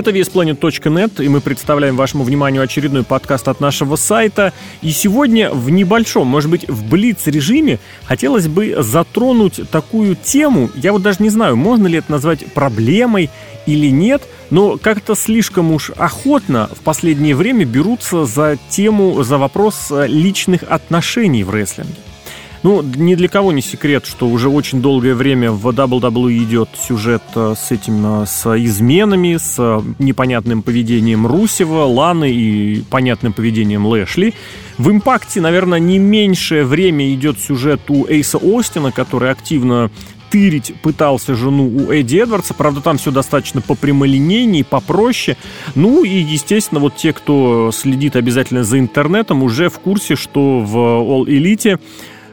Это VSPlanet.net, и мы представляем вашему вниманию очередной подкаст от нашего сайта. И сегодня в небольшом, может быть, в блиц-режиме хотелось бы затронуть такую тему, я вот даже не знаю, можно ли это назвать проблемой или нет, но как-то слишком уж охотно в последнее время берутся за тему, за вопрос личных отношений в рестлинге. Ну, ни для кого не секрет, что уже очень долгое время в WWE идет сюжет э, с этим, э, с изменами, с э, непонятным поведением Русева, Ланы и понятным поведением Лэшли. В «Импакте», наверное, не меньшее время идет сюжет у Эйса Остина, который активно тырить пытался жену у Эдди Эдвардса. Правда, там все достаточно по прямолинейнее, попроще. Ну и, естественно, вот те, кто следит обязательно за интернетом, уже в курсе, что в All Elite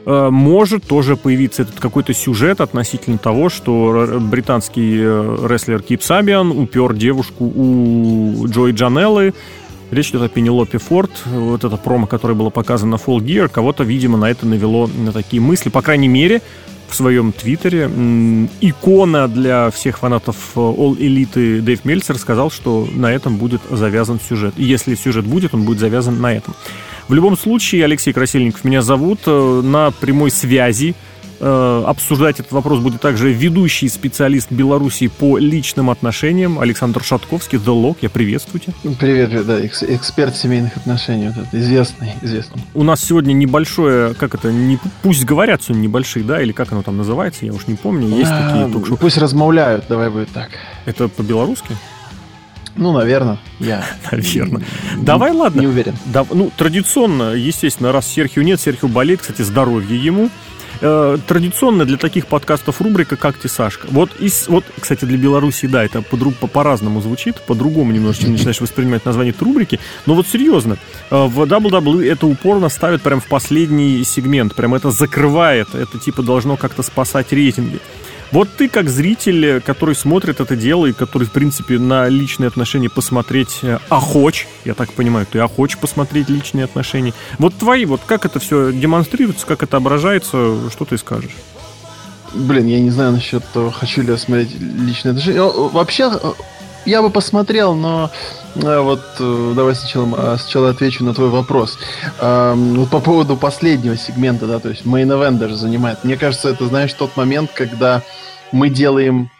может тоже появиться этот какой-то сюжет относительно того, что британский э, рестлер Кип Сабиан упер девушку у Джои Джанеллы. Речь идет о Пенелопе Форд. Вот это промо, которое было показано на Full Gear, кого-то, видимо, на это навело на такие мысли. По крайней мере, в своем твиттере икона для всех фанатов э, All Elite Дэйв Мельцер сказал, что на этом будет завязан сюжет. И если сюжет будет, он будет завязан на этом. В любом случае, Алексей Красильников меня зовут. Э, на прямой связи обсуждать этот вопрос будет также ведущий специалист Беларуси по личным отношениям Александр Шатковский, The Lock. Я приветствую тебя. Привет, да, эксперт семейных отношений, вот это, известный, известный. У нас сегодня небольшое, как это, не, пусть говорят сегодня небольшие, да, или как оно там называется, я уж не помню, есть а, такие ток-шоу. Пусть размовляют, давай будет так. Это по-белорусски? Ну, наверное, я. Наверное. Давай, ладно. Не уверен. Да, ну, традиционно, естественно, раз Серхио нет, Серхио болеет, кстати, здоровье ему. Э, традиционно для таких подкастов рубрика «Как ты, Сашка?». Вот, из, вот кстати, для Беларуси, да, это по, по, по-разному звучит, по-другому немножечко начинаешь воспринимать название этой рубрики. Но вот серьезно, э, в WWE это упорно ставят прям в последний сегмент, прям это закрывает, это типа должно как-то спасать рейтинги. Вот ты как зритель, который смотрит это дело и который, в принципе, на личные отношения посмотреть э, охоч, я так понимаю, ты охоч посмотреть личные отношения. Вот твои, вот как это все демонстрируется, как это отображается, что ты скажешь? Блин, я не знаю насчет того, хочу ли я смотреть личные отношения. Вообще, э, я бы посмотрел, но э, вот давай сначала, сначала отвечу на твой вопрос. Вот по поводу последнего сегмента, да, то есть Main Event даже занимает. Мне кажется, это, знаешь, тот момент, когда мы делаем,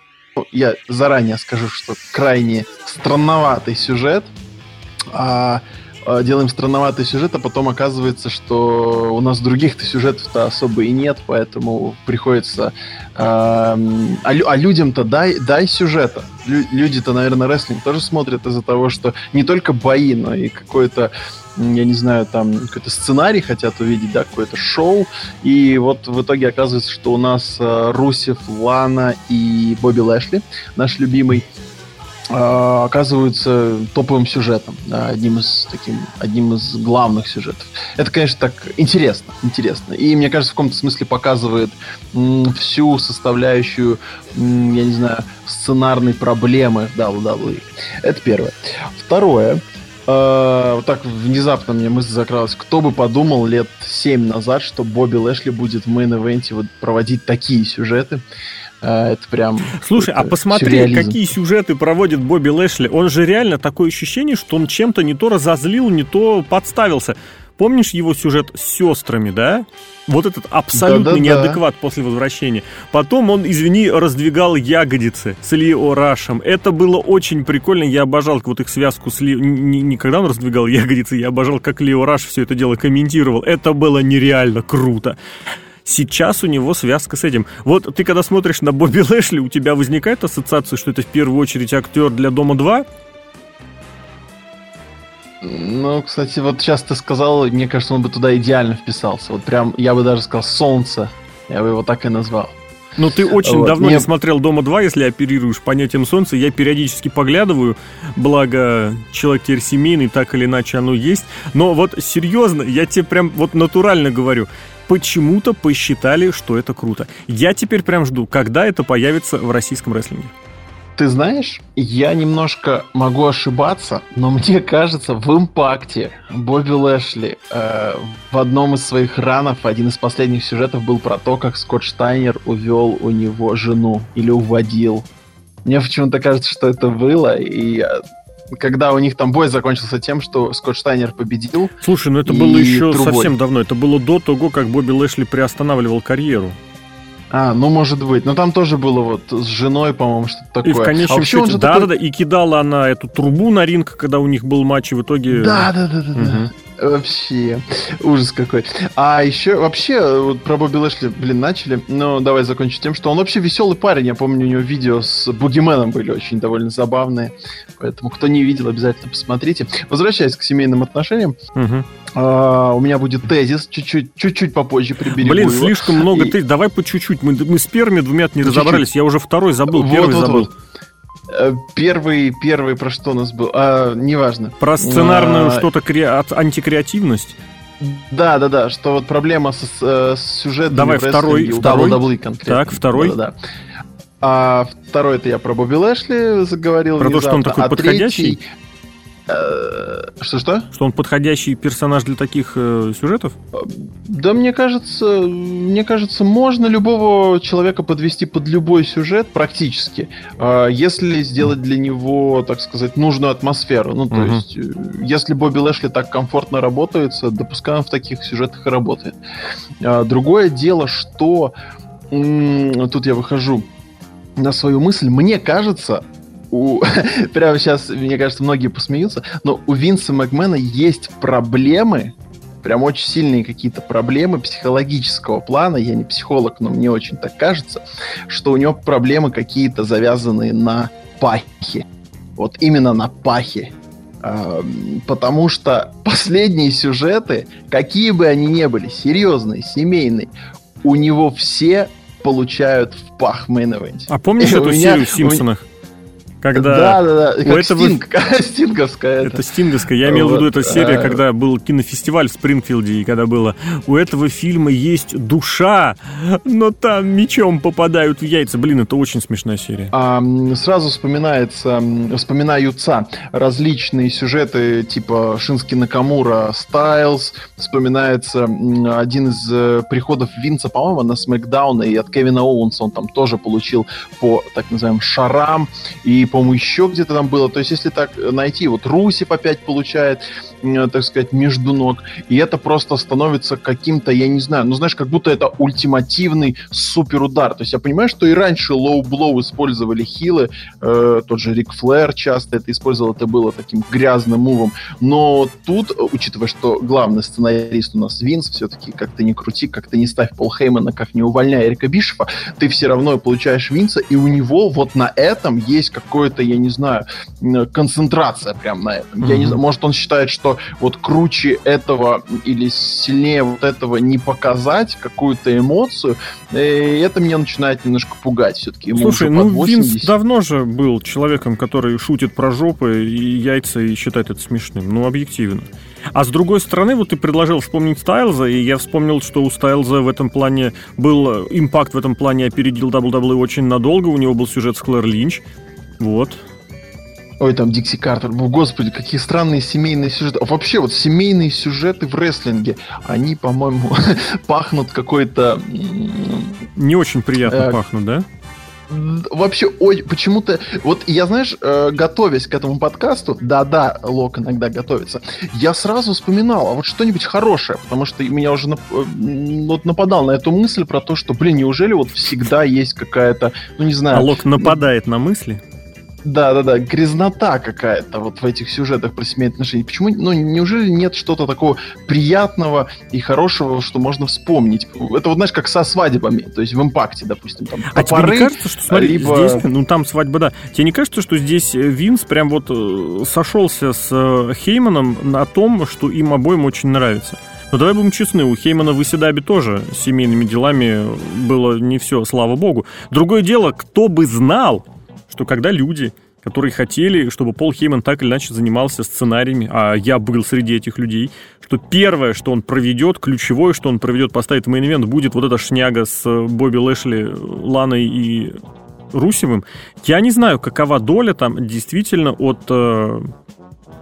я заранее скажу, что крайне странноватый сюжет, а, делаем странноватый сюжет, а потом оказывается, что у нас других-то сюжетов-то особо и нет, поэтому приходится... А, а, а людям-то дай, дай сюжета. Лю, люди-то, наверное, рестлинг тоже смотрят из-за того, что не только бои, но и какое-то я не знаю, там какой-то сценарий хотят увидеть, да, какое-то шоу. И вот в итоге оказывается, что у нас э, Русев, Лана и Бобби Лэшли, наш любимый, э, оказываются топовым сюжетом, да, одним из таким, одним из главных сюжетов. Это, конечно, так интересно, интересно. И мне кажется, в каком-то смысле показывает м, всю составляющую, м, я не знаю, сценарной проблемы WWE. Это первое. Второе. Э, вот так внезапно мне мысль закралась. Кто бы подумал лет 7 назад, что Бобби Лэшли будет в мейн-эвенте вот проводить такие сюжеты. Э, это прям... Слушай, а посмотри, сюрреализм. какие сюжеты проводит Бобби Лэшли. Он же реально такое ощущение, что он чем-то не то разозлил, не то подставился. Помнишь его сюжет с сестрами, да? Вот этот абсолютно да, да, неадекват после возвращения. Потом он, извини, раздвигал ягодицы с Лио Рашем. Это было очень прикольно. Я обожал вот их связку с Лио... Не, не когда он раздвигал ягодицы, я обожал, как Лио Раш все это дело комментировал. Это было нереально круто. Сейчас у него связка с этим. Вот ты когда смотришь на Бобби Лэшли, у тебя возникает ассоциация, что это в первую очередь актер для Дома 2? Ну, кстати, вот сейчас ты сказал, мне кажется, он бы туда идеально вписался. Вот прям, я бы даже сказал, солнце. Я бы его так и назвал. Ну, ты очень вот. давно Мне... не смотрел «Дома 2», если оперируешь понятием солнца. Я периодически поглядываю, благо человек теперь семейный, так или иначе оно есть. Но вот серьезно, я тебе прям вот натурально говорю, почему-то посчитали, что это круто. Я теперь прям жду, когда это появится в российском рестлинге. Ты знаешь, я немножко могу ошибаться, но мне кажется, в импакте Бобби Лэшли э, в одном из своих ранов, один из последних сюжетов был про то, как Скотт Штайнер увел у него жену или уводил. Мне почему-то кажется, что это было, и когда у них там бой закончился тем, что Скотт Штайнер победил. Слушай, ну это было еще трубой. совсем давно. Это было до того, как Бобби Лэшли приостанавливал карьеру. А, ну может быть. Но там тоже было вот с женой, по-моему, что-то такое. И в конечном а счете, да, такой... да, да, и кидала она эту трубу на ринг, когда у них был матч, и в итоге... Да, да, да, да, угу. да. Вообще, ужас какой. А еще, вообще, вот про Бобби Лэшли, блин, начали. Но давай закончим тем, что он вообще веселый парень. Я помню, у него видео с Бугименом были очень довольно забавные. Поэтому, кто не видел, обязательно посмотрите. Возвращаясь к семейным отношениям, угу. а, у меня будет тезис, чуть-чуть, чуть-чуть попозже приберегу Блин, его. слишком много И... тезис. Давай по чуть-чуть. Мы, мы с первыми двумя не разобрались. Я уже второй забыл, вот, первый вот, забыл. Вот. Э, первый, первый про что у нас был? А, неважно. Про сценарную а... что-то кре... антикреативность? Да, да, да, что вот проблема с, э, с сюжетом. Давай второй, второй. WWE конкретно. Так, второй. Да, да. А второй это я про Бобби Лэшли заговорил. Про внезапно. то, что он такой а подходящий. Третий, что-что? Что он подходящий персонаж для таких э, сюжетов? Да, мне кажется, мне кажется, можно любого человека подвести под любой сюжет практически, э, если сделать для него, так сказать, нужную атмосферу. Ну, то угу. есть, э, если Бобби Лэшли так комфортно работается, допускаем в таких сюжетах и работает. Э, другое дело, что м- тут я выхожу на свою мысль. Мне кажется, у... прямо сейчас, мне кажется, многие посмеются, но у Винса Макмена есть проблемы, прям очень сильные какие-то проблемы психологического плана. Я не психолог, но мне очень так кажется, что у него проблемы какие-то завязанные на пахе. Вот именно на пахе. Потому что последние сюжеты, какие бы они ни были, серьезные, семейные, у него все получают в пах мейн А помнишь эту серию в Симпсонах? Когда да, да, да. Как этого... Стинг, стинговская. Это, это стинговская. Я имел вот. в виду эту серию, когда был кинофестиваль в Спрингфилде, и когда было у этого фильма есть душа, но там мечом попадают в яйца. Блин, это очень смешная серия. А, сразу вспоминается, вспоминаются различные сюжеты типа Шинске Накамура, Стайлз. Вспоминается один из э, приходов Винса, по-моему, на Смакдауна, и от Кевина Оуэнса он там тоже получил по так называемым шарам. И по-моему, еще где-то там было. То есть, если так найти, вот Русев опять получает, так сказать, между ног, и это просто становится каким-то, я не знаю, ну, знаешь, как будто это ультимативный супер удар. То есть, я понимаю, что и раньше low blow использовали хилы, э, тот же Рик Флэр часто это использовал, это было таким грязным мувом, но тут, учитывая, что главный сценарист у нас Винс, все-таки как то не крути, как то не ставь Пол Хеймана, как не увольняй Эрика Бишефа, ты все равно получаешь Винса, и у него вот на этом есть какой какое-то, я не знаю, концентрация прям на этом. Mm-hmm. Я не знаю, может, он считает, что вот круче этого или сильнее вот этого не показать какую-то эмоцию, и это меня начинает немножко пугать все-таки. Слушай, ну 80. Винс давно же был человеком, который шутит про жопы и яйца и считает это смешным. Ну, объективно. А с другой стороны, вот ты предложил вспомнить Стайлза, и я вспомнил, что у Стайлза в этом плане был импакт в этом плане опередил WWE очень надолго. У него был сюжет с Клэр Линч, вот. Ой, там Дикси Картер. Господи, какие странные семейные сюжеты. Вообще, вот семейные сюжеты в рестлинге, они, по-моему, пахнут какой-то... Не очень приятно э, пахнут, да? вообще ой, почему-то вот я знаешь э, готовясь к этому подкасту да-да Лок иногда готовится я сразу вспоминал а вот что-нибудь хорошее потому что меня уже нап э, вот нападал на эту мысль про то что блин неужели вот всегда есть какая-то ну не знаю а Лок нападает на мысли да, да, да, грязнота какая-то вот в этих сюжетах про семейные отношения. Почему, ну, неужели нет что-то такого приятного и хорошего, что можно вспомнить? Это вот, знаешь, как со свадьбами, то есть в импакте, допустим, там А топоры, тебе не кажется, что, смотри, либо... здесь, ну, там свадьба, да, тебе не кажется, что здесь э, Винс прям вот э, сошелся с э, Хейманом на том, что им обоим очень нравится? Но давай будем честны, у Хеймана в Исидабе тоже семейными делами было не все, слава богу. Другое дело, кто бы знал, что когда люди, которые хотели, чтобы Пол Хейман так или иначе занимался сценариями, а я был среди этих людей, что первое, что он проведет, ключевое, что он проведет, поставит в мейн будет вот эта шняга с Бобби Лэшли, Ланой и Русевым. Я не знаю, какова доля там действительно от э,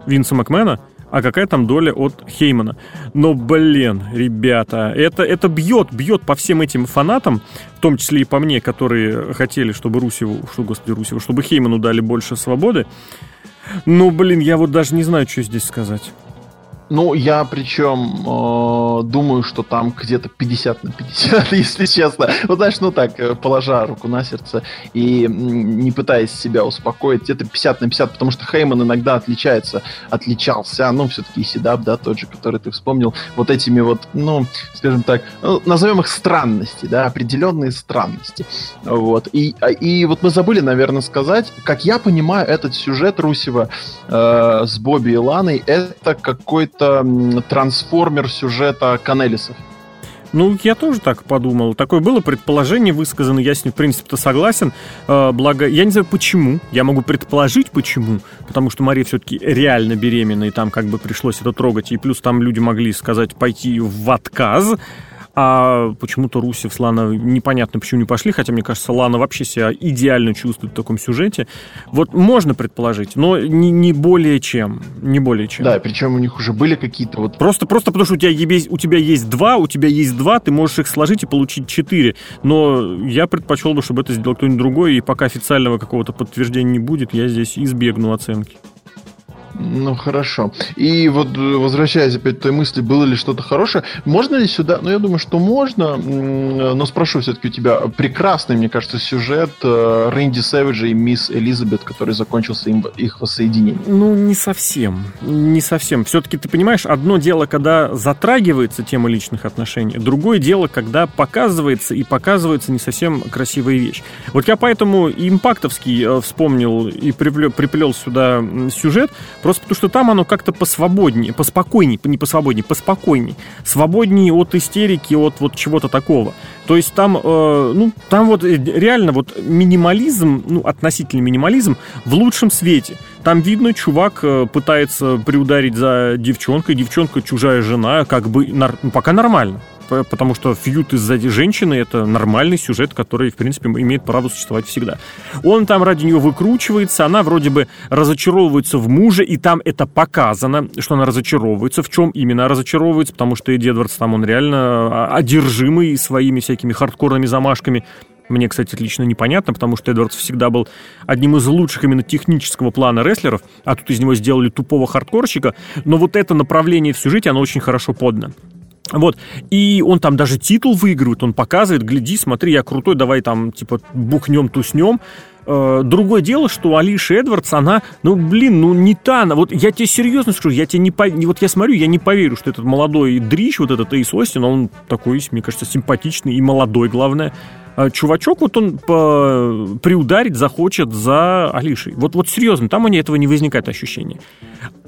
Винса Макмена, а какая там доля от Хеймана. Но, блин, ребята, это, это бьет, бьет по всем этим фанатам, в том числе и по мне, которые хотели, чтобы Русеву, что, господи, Русеву, чтобы Хейману дали больше свободы. Ну, блин, я вот даже не знаю, что здесь сказать. Ну, я причем думаю, что там где-то 50 на 50, если честно. Вот знаешь, ну так, э, положа руку на сердце и не пытаясь себя успокоить, где-то 50 на 50, потому что Хейман иногда отличается, отличался, ну, все-таки Сидап, да, тот же, который ты вспомнил, вот этими вот, ну, скажем так, ну, назовем их странности, да, определенные странности. Вот. И, а, и вот мы забыли, наверное, сказать, как я понимаю, этот сюжет Русева э, с Бобби и Ланой, это какой-то трансформер сюжета Канелисов. Ну, я тоже так подумал. Такое было предположение высказано, я с ним, в принципе-то, согласен. Э, благо, я не знаю, почему. Я могу предположить, почему. Потому что Мария все-таки реально беременна, и там как бы пришлось это трогать. И плюс там люди могли сказать пойти в отказ. А почему-то Русев с Лана непонятно, почему не пошли, хотя, мне кажется, Лана вообще себя идеально чувствует в таком сюжете. Вот можно предположить, но не, не более чем. Не более чем. Да, причем у них уже были какие-то вот... Просто, просто потому, что у тебя, есть, у тебя есть два, у тебя есть два, ты можешь их сложить и получить четыре. Но я предпочел бы, чтобы это сделал кто-нибудь другой, и пока официального какого-то подтверждения не будет, я здесь избегну оценки. Ну, хорошо. И вот э, возвращаясь опять к той мысли, было ли что-то хорошее, можно ли сюда, ну, я думаю, что можно, но спрошу все-таки у тебя, прекрасный, мне кажется, сюжет э, Рэнди Сэвиджа и мисс Элизабет, который закончился им, их воссоединением. Ну, не совсем, не совсем. Все-таки, ты понимаешь, одно дело, когда затрагивается тема личных отношений, другое дело, когда показывается и показывается не совсем красивая вещь. Вот я поэтому импактовский э, вспомнил и приплел, приплел сюда сюжет, Просто потому что там оно как-то посвободнее, поспокойнее, не посвободнее, поспокойнее. Свободнее от истерики, от вот чего-то такого. То есть там, э, ну, там вот реально вот минимализм, ну, относительный минимализм в лучшем свете. Там видно, чувак э, пытается приударить за девчонкой, девчонка чужая жена, как бы, ну, пока нормально потому что фьют из-за женщины — это нормальный сюжет, который, в принципе, имеет право существовать всегда. Он там ради нее выкручивается, она вроде бы разочаровывается в муже, и там это показано, что она разочаровывается. В чем именно разочаровывается? Потому что Эдди Эдвардс там, он реально а, одержимый своими всякими хардкорными замашками. Мне, кстати, лично непонятно, потому что Эдвардс всегда был одним из лучших именно технического плана рестлеров, а тут из него сделали тупого хардкорщика. Но вот это направление в сюжете, оно очень хорошо подано. Вот, и он там даже титул выигрывает, он показывает, гляди, смотри, я крутой, давай там, типа, бухнем, туснем. Э, другое дело, что Алиша Эдвардс, она, ну, блин, ну, не та она. Вот я тебе серьезно скажу, я тебе не по... Вот я смотрю, я не поверю, что этот молодой дрищ, вот этот Эйс Остин, он такой, мне кажется, симпатичный и молодой, главное. А чувачок, вот он по... приударить захочет за Алишей. Вот, вот серьезно, там у нее этого не возникает ощущения.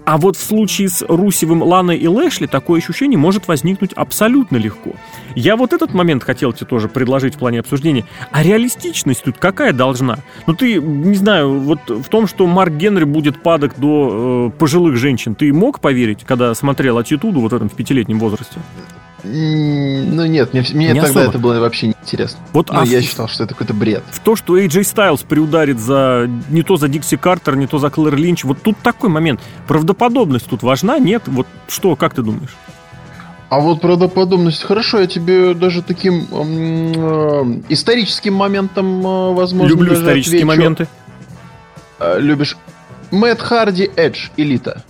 А вот в случае с Русевым, Ланой и Лэшли такое ощущение может возникнуть абсолютно легко. Я вот этот момент хотел тебе тоже предложить в плане обсуждения. А реалистичность тут какая должна? Ну ты, не знаю, вот в том, что Марк Генри будет падок до э, пожилых женщин, ты мог поверить, когда смотрел «Аттитуду» вот в этом в пятилетнем возрасте? Ну нет, мне, мне тогда особо. это было вообще неинтересно. Вот, ну, а я считал, что это какой-то бред. В то, что AJ Styles приударит за не то за Дикси Картер, не то за Клэр Линч, вот тут такой момент. Правдоподобность тут важна, нет? Вот что, как ты думаешь? А вот правдоподобность, хорошо, я тебе даже таким э, историческим моментом, э, возможно, Люблю исторические отвечу. моменты. Э, любишь Мэтт Харди Эдж, Элита.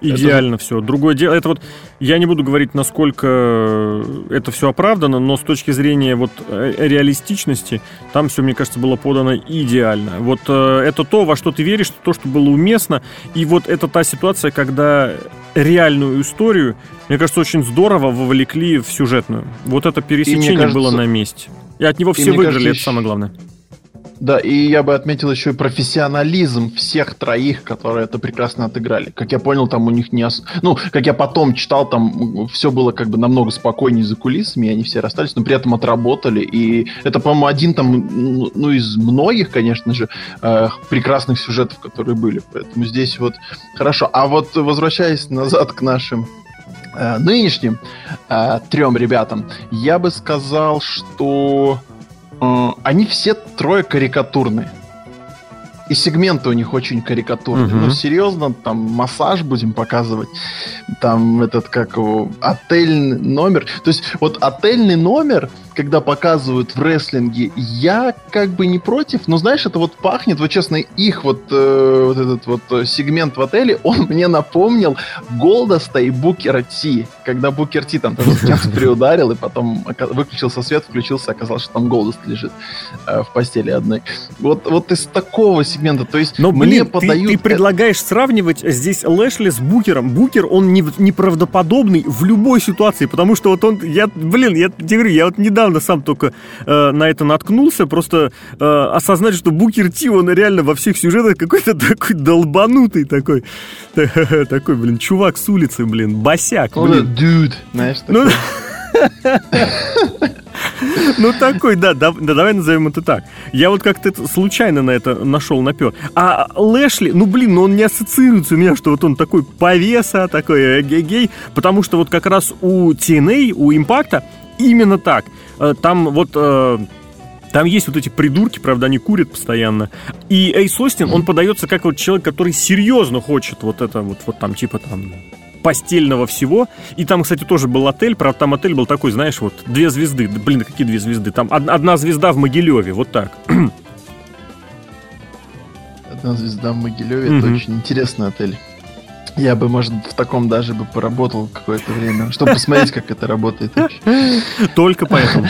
Идеально это... все. Другое дело, это вот, я не буду говорить, насколько это все оправдано, но с точки зрения вот э, реалистичности, там все, мне кажется, было подано идеально. Вот э, это то, во что ты веришь, то, что было уместно, и вот это та ситуация, когда реальную историю, мне кажется, очень здорово вовлекли в сюжетную. Вот это пересечение кажется... было на месте. И от него все выиграли, кажется, это самое главное. Да, и я бы отметил еще и профессионализм всех троих, которые это прекрасно отыграли. Как я понял, там у них не... Ос... Ну, как я потом читал, там все было как бы намного спокойнее за кулисами, и они все расстались, но при этом отработали. И это, по-моему, один там, ну, из многих, конечно же, э, прекрасных сюжетов, которые были. Поэтому здесь вот хорошо. А вот возвращаясь назад к нашим э, нынешним э, трем ребятам, я бы сказал, что они все трое карикатурные. И сегменты у них очень карикатурные. Угу. Ну, серьезно, там массаж будем показывать. Там этот, как его, отельный номер. То есть, вот отельный номер когда показывают в рестлинге, я как бы не против, но знаешь, это вот пахнет, вот честно, их вот, э, вот этот вот э, сегмент в отеле, он мне напомнил Голдаста и Букера Ти, когда Букер Ти там тоже с приударил, и потом выключился свет, включился, оказалось, что там Голдаст лежит э, в постели одной. Вот, вот из такого сегмента, то есть но, мне блин, подают... Ты, ты предлагаешь сравнивать здесь Лэшли с Букером. Букер, он не, неправдоподобный в любой ситуации, потому что вот он, я, блин, я тебе говорю, я вот недавно недавно сам только э, на это наткнулся, просто э, осознать, что Букер Ти, он реально во всех сюжетах какой-то такой долбанутый такой, такой, блин, чувак с улицы, блин, босяк. Блин. Dude, знаешь, ну, ну, такой, да, да, да, давай назовем это так. Я вот как-то случайно на это нашел напер. А Лэшли, ну, блин, ну он не ассоциируется у меня, что вот он такой повеса, такой э, гей-гей, потому что вот как раз у TNA, у Импакта именно так. Э, там вот э, там есть вот эти придурки, правда, они курят постоянно. И Эйс Остин, он подается как вот человек, который серьезно хочет вот это вот, вот там типа там постельного всего. И там, кстати, тоже был отель. Правда, там отель был такой, знаешь, вот две звезды. Блин, какие две звезды? Там одна звезда в Могилеве, вот так. Одна звезда в Могилеве, это очень интересный отель. Я бы, может, в таком даже бы поработал какое-то время, чтобы посмотреть, как это работает. Только поэтому.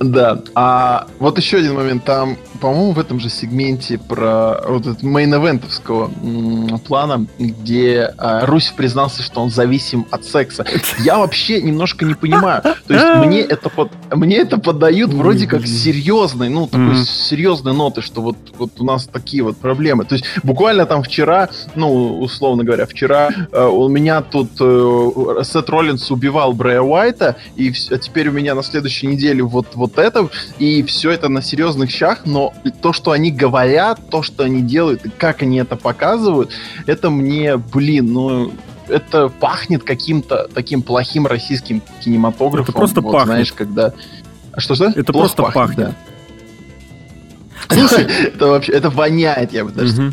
Да. А вот еще один момент. Там, по-моему, в этом же сегменте про вот этот мейн-эвентовского плана, где а, Русь признался, что он зависим от секса. Я вообще немножко не понимаю. То есть мне это, под, мне это подают вроде как серьезной, ну, такой mm серьезной ноты, что вот, вот у нас такие вот проблемы. То есть буквально там вчера, ну, условно говоря, вчера э, у меня тут э, Сет Роллинс убивал Брэя Уайта, и а теперь у меня на следующей неделе вот, вот вот это, и все это на серьезных щах, но то, что они говорят, то, что они делают, и как они это показывают, это мне, блин, ну, это пахнет каким-то таким плохим российским кинематографом. Это просто вот, пахнет. Знаешь, когда... Что что? Это Плохо просто пахнет. пахнет. Да. Слушай, это вообще, это воняет, я бы даже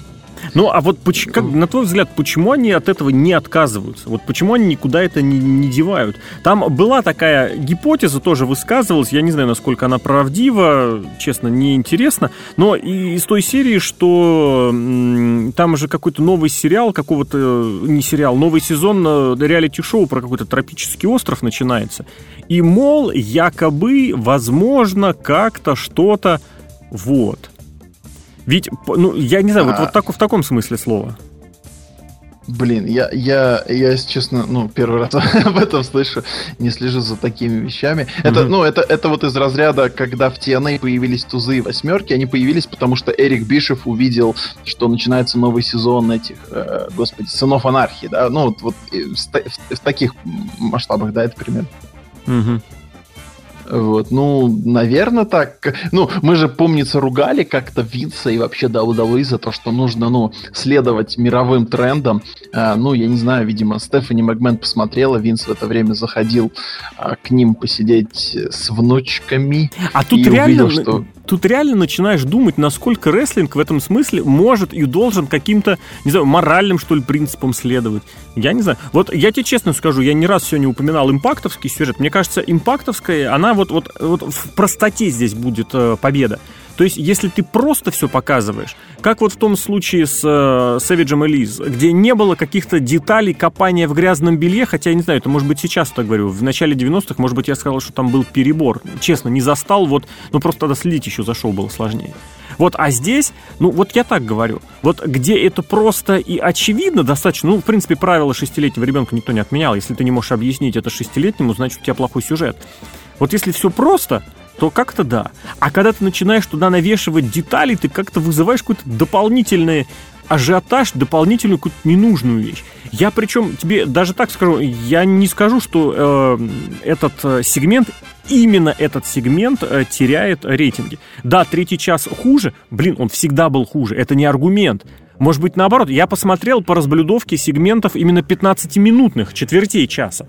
ну, а вот как, на твой взгляд, почему они от этого не отказываются? Вот почему они никуда это не, не девают? Там была такая гипотеза, тоже высказывалась, я не знаю, насколько она правдива, честно, неинтересно, но и из той серии, что там же какой-то новый сериал, какого-то, не сериал, новый сезон э, реалити-шоу про какой-то тропический остров начинается. И, мол, якобы, возможно, как-то что-то, вот. Ведь, ну, я не знаю, а... вот, вот так, в таком смысле слова. Блин, я, я, я, если честно, ну, первый раз об этом слышу, не слежу за такими вещами. Mm-hmm. Это, ну, это, это вот из разряда, когда в TNA появились тузы и восьмерки, они появились, потому что Эрик Бишев увидел, что начинается новый сезон этих, э, господи, сынов анархии, да, ну, вот, вот в, в, в таких масштабах, да, это примерно. Mm-hmm. Вот, ну, наверное, так. Ну, мы же, помнится, ругали как-то Винса и вообще WWE за то, что нужно, ну, следовать мировым трендам. А, ну, я не знаю, видимо, Стефани Макмен посмотрела, Винс в это время заходил а, к ним посидеть с внучками. А тут реально, увидел, что... тут реально начинаешь думать, насколько рестлинг в этом смысле может и должен каким-то, не знаю, моральным, что ли, принципам следовать. Я не знаю. Вот я тебе честно скажу, я не раз сегодня упоминал импактовский сюжет. Мне кажется, импактовская, она вот, вот, вот в простоте здесь будет э, победа. То есть, если ты просто все показываешь, как вот в том случае с э, и Лиз, где не было каких-то деталей копания в грязном белье, хотя я не знаю, это может быть сейчас так говорю, в начале 90-х, может быть, я сказал, что там был перебор. Честно, не застал, вот, ну просто тогда следить еще за шоу было сложнее. Вот, а здесь, ну, вот я так говорю, вот где это просто и очевидно достаточно, ну, в принципе, правила шестилетнего ребенка никто не отменял. Если ты не можешь объяснить это шестилетнему, значит, у тебя плохой сюжет. Вот если все просто, то как-то да. А когда ты начинаешь туда навешивать детали, ты как-то вызываешь какой-то дополнительный ажиотаж, дополнительную какую-то ненужную вещь. Я причем тебе даже так скажу, я не скажу, что э, этот э, сегмент, именно этот сегмент э, теряет рейтинги. Да, третий час хуже, блин, он всегда был хуже, это не аргумент. Может быть, наоборот, я посмотрел по разблюдовке сегментов именно 15-минутных, четвертей часа.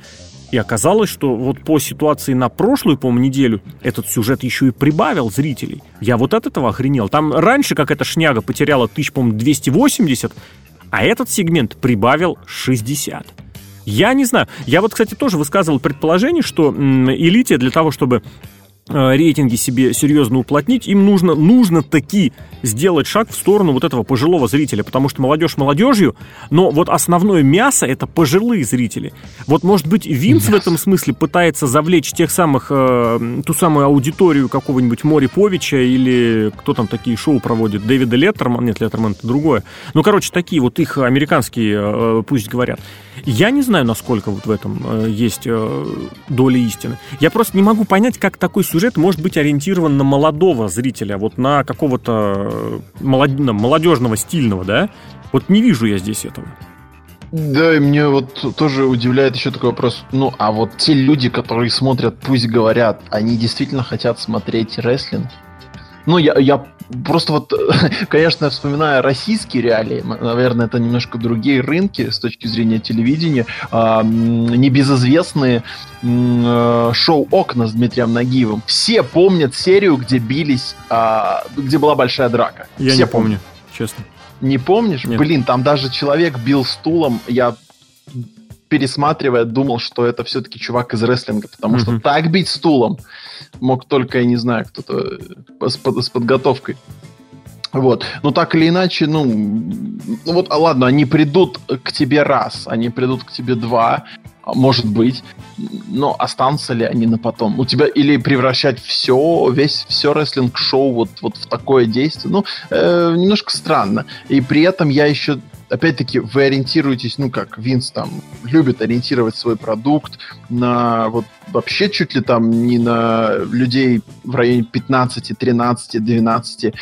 И оказалось, что вот по ситуации на прошлую, по-моему, неделю этот сюжет еще и прибавил зрителей. Я вот от этого охренел. Там раньше как эта шняга потеряла тысяч, по-моему, 280, а этот сегмент прибавил 60. Я не знаю. Я вот, кстати, тоже высказывал предположение, что элите для того, чтобы рейтинги себе серьезно уплотнить, им нужно, нужно таки сделать шаг в сторону вот этого пожилого зрителя, потому что молодежь молодежью, но вот основное мясо это пожилые зрители. Вот, может быть, Винс yes. в этом смысле пытается завлечь тех самых, э, ту самую аудиторию какого-нибудь Мори Повича или кто там такие шоу проводит, Дэвида Леттерман, нет, Леттерман это другое. Ну, короче, такие вот их американские, э, пусть говорят. Я не знаю, насколько вот в этом э, есть э, доля истины. Я просто не могу понять, как такой сюжет может быть ориентирован на молодого зрителя, вот на какого-то э, молод... молодежного, стильного, да? Вот не вижу я здесь этого. Да, и мне вот тоже удивляет еще такой вопрос. Ну, а вот те люди, которые смотрят, пусть говорят, они действительно хотят смотреть рестлинг? Ну, я, я просто вот, конечно, вспоминая российские реалии, наверное, это немножко другие рынки с точки зрения телевидения, а, небезызвестные э, шоу «Окна» с Дмитрием Нагиевым. Все помнят серию, где бились, а, где была большая драка. Я Все не помню, честно. Не помнишь? Нет. Блин, там даже человек бил стулом. Я пересматривая, думал, что это все-таки чувак из рестлинга, потому mm-hmm. что так бить стулом мог только, я не знаю, кто-то с, с подготовкой. Вот. Но так или иначе, ну, ну вот, а ладно, они придут к тебе раз, они придут к тебе два, может быть, но останутся ли они на потом? У тебя или превращать все, весь все рестлинг-шоу вот, вот в такое действие, ну, э, немножко странно. И при этом я еще опять-таки, вы ориентируетесь, ну, как Винс там любит ориентировать свой продукт на вот вообще чуть ли там не на людей в районе 15, 13, 12.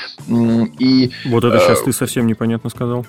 И, вот это э, сейчас ты совсем непонятно сказал.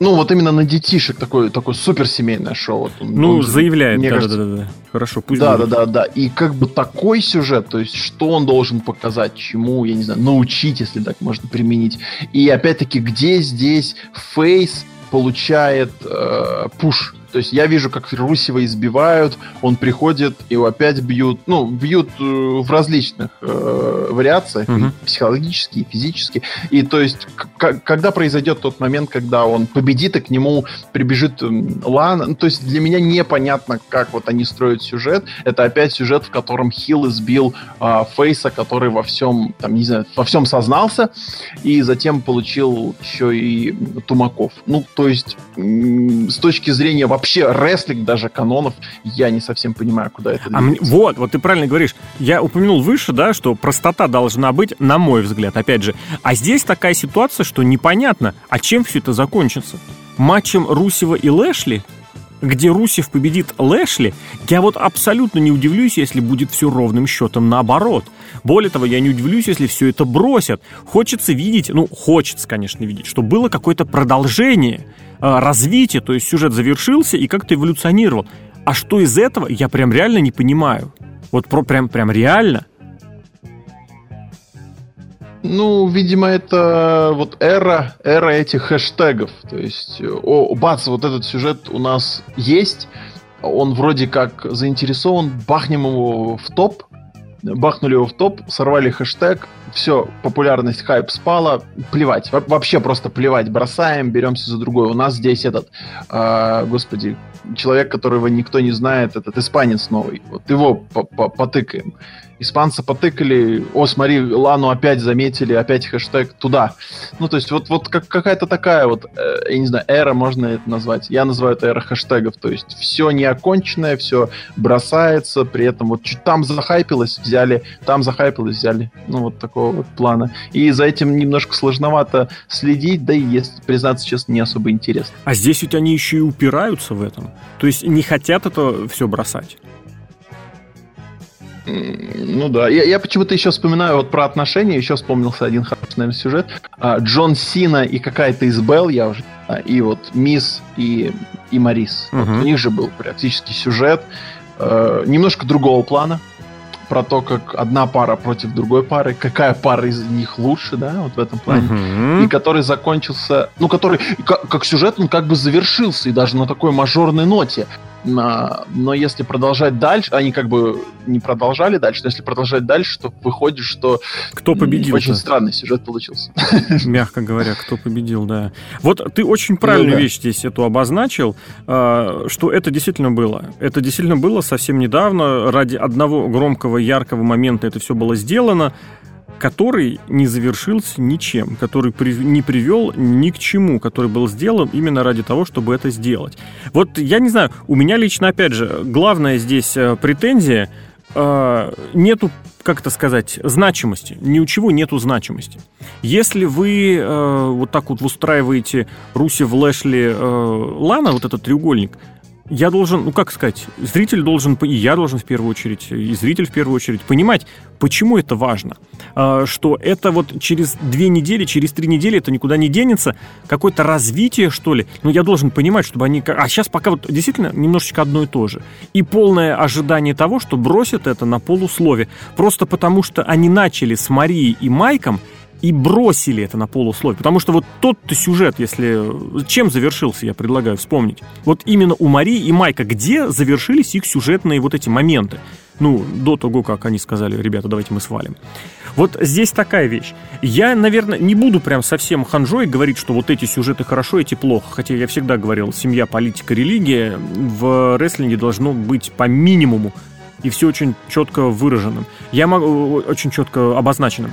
Ну, вот именно на детишек такое, такое суперсемейное шоу. Вот ну, он, заявляет, да, кажется, да, да, да. Хорошо, пусть Да, будет. да, да, да. И как бы такой сюжет, то есть, что он должен показать, чему, я не знаю, научить, если так можно применить. И опять-таки, где здесь фейс получает э, пуш то есть я вижу, как Русева избивают, он приходит, его опять бьют. Ну, бьют э, в различных э, вариациях, угу. психологически, и физически. И то есть, когда произойдет тот момент, когда он победит, и к нему прибежит Лана, ну, то есть для меня непонятно, как вот они строят сюжет. Это опять сюжет, в котором Хилл избил э, Фейса, который во всем, там, не знаю, во всем сознался, и затем получил еще и Тумаков. Ну, то есть, с точки зрения вообще рестлинг даже канонов, я не совсем понимаю, куда это а мне, Вот, вот ты правильно говоришь. Я упомянул выше, да, что простота должна быть, на мой взгляд, опять же. А здесь такая ситуация, что непонятно, а чем все это закончится? Матчем Русева и Лэшли? где Русев победит Лэшли, я вот абсолютно не удивлюсь, если будет все ровным счетом наоборот. Более того, я не удивлюсь, если все это бросят. Хочется видеть, ну, хочется, конечно, видеть, что было какое-то продолжение. А, развитие, то есть сюжет завершился и как-то эволюционировал. А что из этого, я прям реально не понимаю. Вот про, прям, прям реально. Ну, видимо, это вот эра, эра этих хэштегов. То есть, о, бац, вот этот сюжет у нас есть. Он вроде как заинтересован, бахнем его в топ, бахнули его в топ, сорвали хэштег, все, популярность, хайп спала, плевать, вообще просто плевать, бросаем, беремся за другой. У нас здесь этот, э, господи, человек, которого никто не знает, этот испанец новый, вот его потыкаем испанцы потыкали, о, смотри, Лану опять заметили, опять хэштег туда. Ну, то есть вот, вот как, какая-то такая вот, э, я не знаю, эра можно это назвать. Я называю это эра хэштегов, то есть все неоконченное, все бросается, при этом вот чуть там захайпилось, взяли, там захайпилось, взяли. Ну, вот такого вот плана. И за этим немножко сложновато следить, да и, если признаться честно, не особо интересно. А здесь ведь они еще и упираются в этом. То есть не хотят это все бросать. Ну да, я, я почему-то еще вспоминаю вот про отношения, еще вспомнился один хороший, наверное, сюжет. А, Джон Сина и какая-то из Белл, я уже а, и вот Мисс и, и Марис. Угу. Вот у них же был практически сюжет э, немножко другого плана про то, как одна пара против другой пары, какая пара из них лучше, да, вот в этом плане, uh-huh. и который закончился, ну, который, как, как сюжет, он как бы завершился, и даже на такой мажорной ноте. А, но если продолжать дальше, они как бы не продолжали дальше, но если продолжать дальше, то выходит, что кто победил? Очень странный сюжет получился. Мягко говоря, кто победил, да. Вот ты очень правильную ну, да. вещь здесь эту обозначил, а, что это действительно было. Это действительно было совсем недавно. Ради одного громкого, яркого момента это все было сделано который не завершился ничем, который при, не привел ни к чему, который был сделан именно ради того, чтобы это сделать. Вот я не знаю, у меня лично, опять же, главная здесь э, претензия, э, нету, как это сказать, значимости. Ни у чего нету значимости. Если вы э, вот так вот устраиваете Руси в Лэшли э, Лана, вот этот треугольник, я должен, ну как сказать, зритель должен, и я должен в первую очередь, и зритель в первую очередь понимать, почему это важно. А, что это вот через две недели, через три недели это никуда не денется, какое-то развитие, что ли. Ну, я должен понимать, чтобы они... А сейчас пока вот действительно немножечко одно и то же. И полное ожидание того, что бросят это на полуслове. Просто потому, что они начали с Марией и Майком, и бросили это на полусловие. Потому что вот тот-то сюжет, если... Чем завершился, я предлагаю вспомнить. Вот именно у Марии и Майка, где завершились их сюжетные вот эти моменты. Ну, до того, как они сказали, ребята, давайте мы свалим. Вот здесь такая вещь. Я, наверное, не буду прям совсем ханжой говорить, что вот эти сюжеты хорошо, эти плохо. Хотя я всегда говорил, семья, политика, религия в рестлинге должно быть по минимуму и все очень четко выраженным. Я могу очень четко обозначенным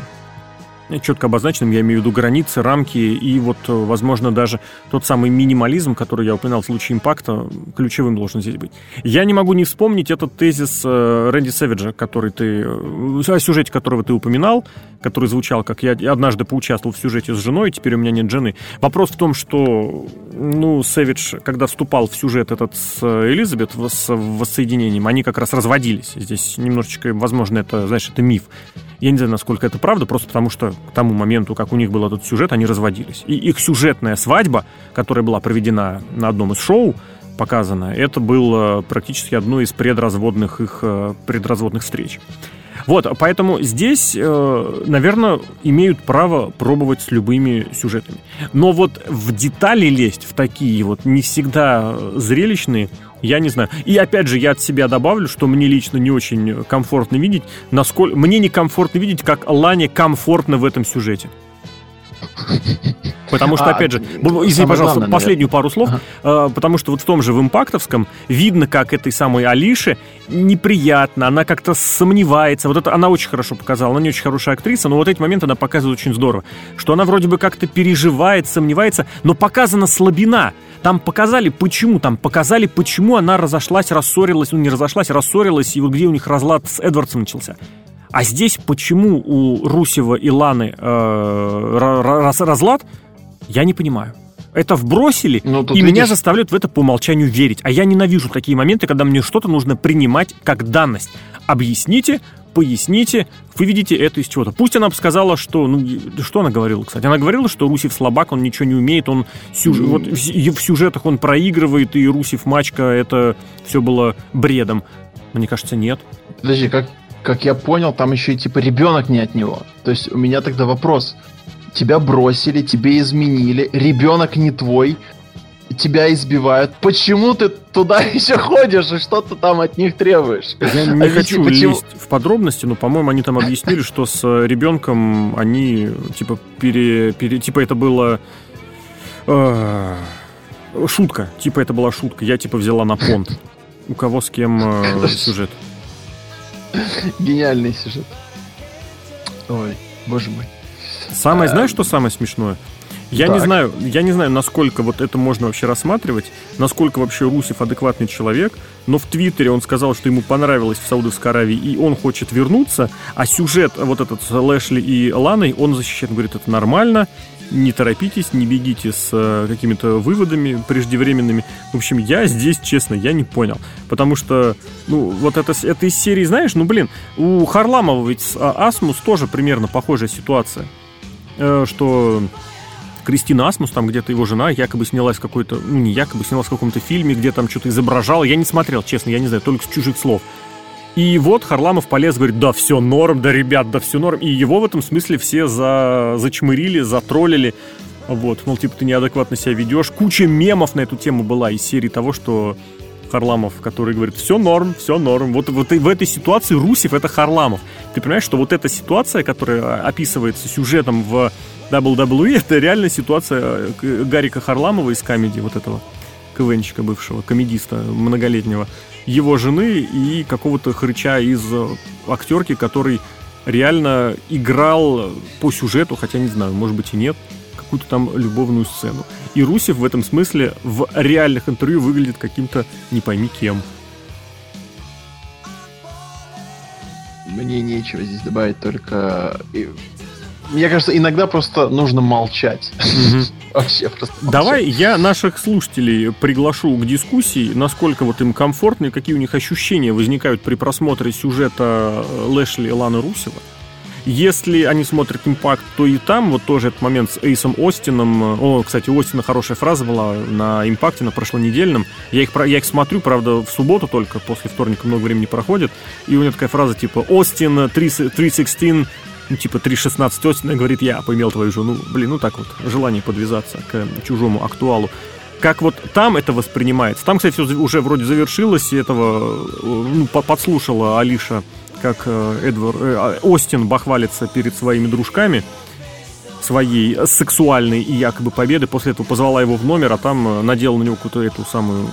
четко обозначенным, я имею в виду границы, рамки и вот, возможно, даже тот самый минимализм, который я упоминал в случае импакта, ключевым должен здесь быть. Я не могу не вспомнить этот тезис э, Рэнди Сэвиджа, который ты, э, о сюжете которого ты упоминал, который звучал, как я однажды поучаствовал в сюжете с женой, теперь у меня нет жены. Вопрос в том, что, ну, Сэвидж, когда вступал в сюжет этот с Элизабет, с воссоединением, они как раз разводились. Здесь немножечко, возможно, это, знаешь, это миф. Я не знаю, насколько это правда, просто потому что к тому моменту, как у них был этот сюжет, они разводились. И их сюжетная свадьба, которая была проведена на одном из шоу, показана, это было практически одно из предразводных их э, предразводных встреч. Вот, поэтому здесь, э, наверное, имеют право пробовать с любыми сюжетами. Но вот в детали лезть, в такие вот не всегда зрелищные, я не знаю. И опять же, я от себя добавлю, что мне лично не очень комфортно видеть, насколько... Мне некомфортно видеть, как Лане комфортно в этом сюжете. Потому что, а, опять же, извини, пожалуйста, главное, последнюю пару слов, ага. потому что вот в том же в импактовском видно, как этой самой Алише неприятно, она как-то сомневается. Вот это она очень хорошо показала, она не очень хорошая актриса, но вот эти моменты она показывает очень здорово. Что она вроде бы как-то переживает, сомневается, но показана слабина. Там показали, почему, там показали, почему она разошлась, рассорилась, ну не разошлась, рассорилась, и вот где у них разлад с Эдвардсом начался. А здесь почему у Русева и Ланы э, разлад, я не понимаю. Это вбросили, ну, и видишь... меня заставляют в это по умолчанию верить. А я ненавижу такие моменты, когда мне что-то нужно принимать как данность. Объясните, поясните, вы видите это из чего-то. Пусть она бы сказала, что... Ну, что она говорила, кстати? Она говорила, что Русев слабак, он ничего не умеет, он сюж... mm. вот в сюжетах он проигрывает, и Русев мачка, это все было бредом. Мне кажется, нет. Подожди, как, как я понял, там еще и типа ребенок не от него. То есть у меня тогда вопрос. Тебя бросили, тебе изменили, ребенок не твой, тебя избивают. Почему ты туда еще ходишь и что ты там от них требуешь? Я не а хочу почему... лезть в подробности, но, по-моему, они там объяснили, что с ребенком они, типа, пере... пере... типа это было... Э, шутка. Типа это была шутка. Я, типа, взяла на понт. У кого с кем э, сюжет. Гениальный сюжет. Ой, боже мой. Самое, а, знаешь, что самое смешное? Я так. не знаю, я не знаю, насколько вот это можно вообще рассматривать, насколько вообще Русев адекватный человек, но в Твиттере он сказал, что ему понравилось в Саудовской Аравии, и он хочет вернуться, а сюжет вот этот с Лэшли и Ланой он защищает, он говорит, это нормально, не торопитесь, не бегите с э, какими-то выводами преждевременными. В общем, я здесь, честно, я не понял. Потому что, ну, вот это, это из серии, знаешь, ну, блин, у Харламова ведь с а, Асмус тоже примерно похожая ситуация. Э, что Кристина Асмус, там где-то его жена, якобы снялась в какой-то, ну, не якобы, снялась в каком-то фильме, где там что-то изображала. Я не смотрел, честно, я не знаю, только с чужих слов. И вот Харламов полез, говорит, да все норм, да ребят, да все норм. И его в этом смысле все за... зачмырили, затроллили. Вот, мол, типа, ты неадекватно себя ведешь. Куча мемов на эту тему была из серии того, что Харламов, который говорит, все норм, все норм. Вот, вот в этой ситуации Русев это Харламов. Ты понимаешь, что вот эта ситуация, которая описывается сюжетом в WWE, это реальная ситуация э, Гарика Харламова из комедии вот этого КВНчика бывшего, комедиста многолетнего, его жены и какого-то хрыча из э, актерки, который реально играл по сюжету, хотя не знаю, может быть и нет, какую-то там любовную сцену. И Русев в этом смысле в реальных интервью выглядит каким-то не пойми кем. Мне нечего здесь добавить, только... Мне кажется, иногда просто нужно молчать. Вообще просто. Давай я наших слушателей приглашу к дискуссии, насколько вот им комфортно и какие у них ощущения возникают при просмотре сюжета Лэшли Ланы Русева. Если они смотрят «Импакт», то и там вот тоже этот момент с Эйсом Остином. О, кстати, у Остина хорошая фраза была на «Импакте», на прошлонедельном. Я их, я их смотрю, правда, в субботу только, после вторника много времени проходит. И у него такая фраза типа «Остин 316 ну, типа 3.16 Остина говорит, я поимел твою жену. Блин, ну так вот, желание подвязаться к чужому актуалу. Как вот там это воспринимается? Там, кстати, все уже вроде завершилось, и этого ну, подслушала Алиша как э, Эдвард э, а, Остин бахвалится перед своими дружками своей сексуальной и якобы победы. После этого позвала его в номер, а там э, надела на него какую-то эту самую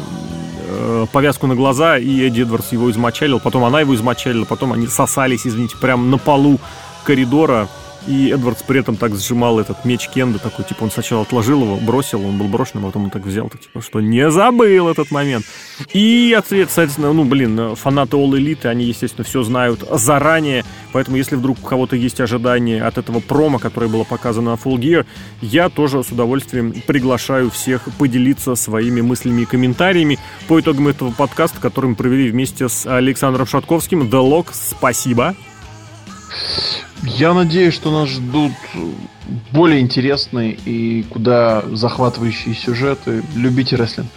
э, повязку на глаза, и Эдди Эдвардс его измочалил, потом она его измочалила, потом они сосались, извините, прямо на полу коридора. И Эдвардс при этом так сжимал этот меч Кенда, такой, типа, он сначала отложил его, бросил, он был брошенным, а потом он так взял, так, типа, что не забыл этот момент. И ответ, соответственно, ну, блин, фанаты All Elite, они, естественно, все знают заранее, поэтому если вдруг у кого-то есть ожидания от этого промо, которое было показано на Full Gear, я тоже с удовольствием приглашаю всех поделиться своими мыслями и комментариями по итогам этого подкаста, который мы провели вместе с Александром Шатковским. The Lock, спасибо. Я надеюсь, что нас ждут более интересные и куда захватывающие сюжеты. Любите рестлинг.